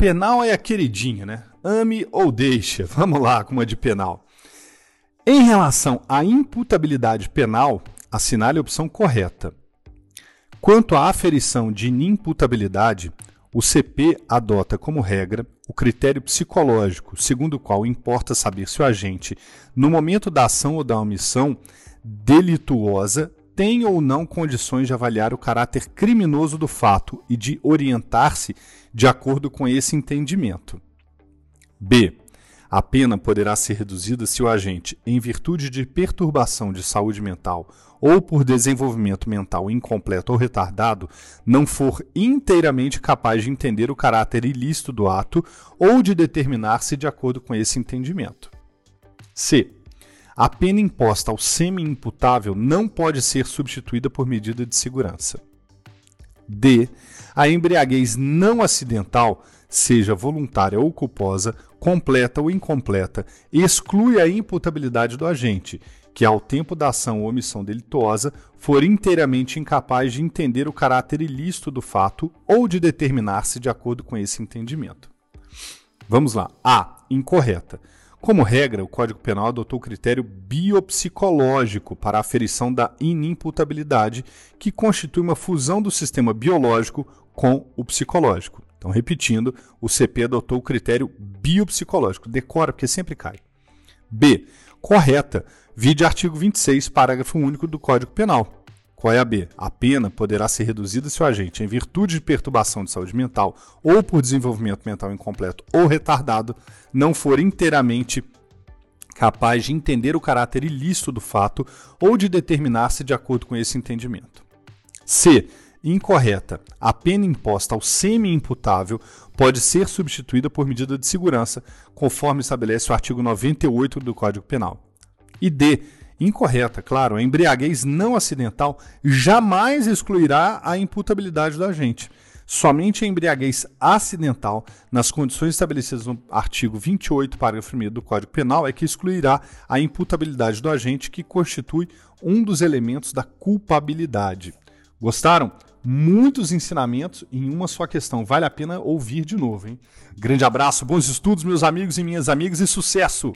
penal é a queridinha, né? Ame ou deixa. Vamos lá com uma de penal. Em relação à imputabilidade penal, assinale a opção correta. Quanto à aferição de inimputabilidade, o CP adota como regra o critério psicológico, segundo o qual importa saber se o agente, no momento da ação ou da omissão delituosa, tem ou não condições de avaliar o caráter criminoso do fato e de orientar-se de acordo com esse entendimento. B. A pena poderá ser reduzida se o agente, em virtude de perturbação de saúde mental ou por desenvolvimento mental incompleto ou retardado, não for inteiramente capaz de entender o caráter ilícito do ato ou de determinar-se de acordo com esse entendimento. C. A pena imposta ao semi-imputável não pode ser substituída por medida de segurança. D. A embriaguez não acidental seja voluntária ou culposa, completa ou incompleta, exclui a imputabilidade do agente, que ao tempo da ação ou omissão delituosa for inteiramente incapaz de entender o caráter ilícito do fato ou de determinar-se de acordo com esse entendimento. Vamos lá. A. Incorreta. Como regra, o Código Penal adotou o critério biopsicológico para a aferição da inimputabilidade, que constitui uma fusão do sistema biológico com o psicológico. Então, repetindo, o CP adotou o critério biopsicológico. Decora, porque sempre cai. B. Correta. Vide artigo 26, parágrafo único do Código Penal. Qual é a B? A pena poderá ser reduzida se o agente, em virtude de perturbação de saúde mental ou por desenvolvimento mental incompleto ou retardado, não for inteiramente capaz de entender o caráter ilícito do fato ou de determinar-se de acordo com esse entendimento. C incorreta. A pena imposta ao semi-imputável pode ser substituída por medida de segurança, conforme estabelece o artigo 98 do Código Penal. E D. Incorreta, claro, a embriaguez não acidental jamais excluirá a imputabilidade do agente. Somente a embriaguez acidental, nas condições estabelecidas no artigo 28, parágrafo 1 do Código Penal, é que excluirá a imputabilidade do agente, que constitui um dos elementos da culpabilidade. Gostaram? muitos ensinamentos em uma só questão. Vale a pena ouvir de novo, hein? Grande abraço, bons estudos, meus amigos e minhas amigas, e sucesso!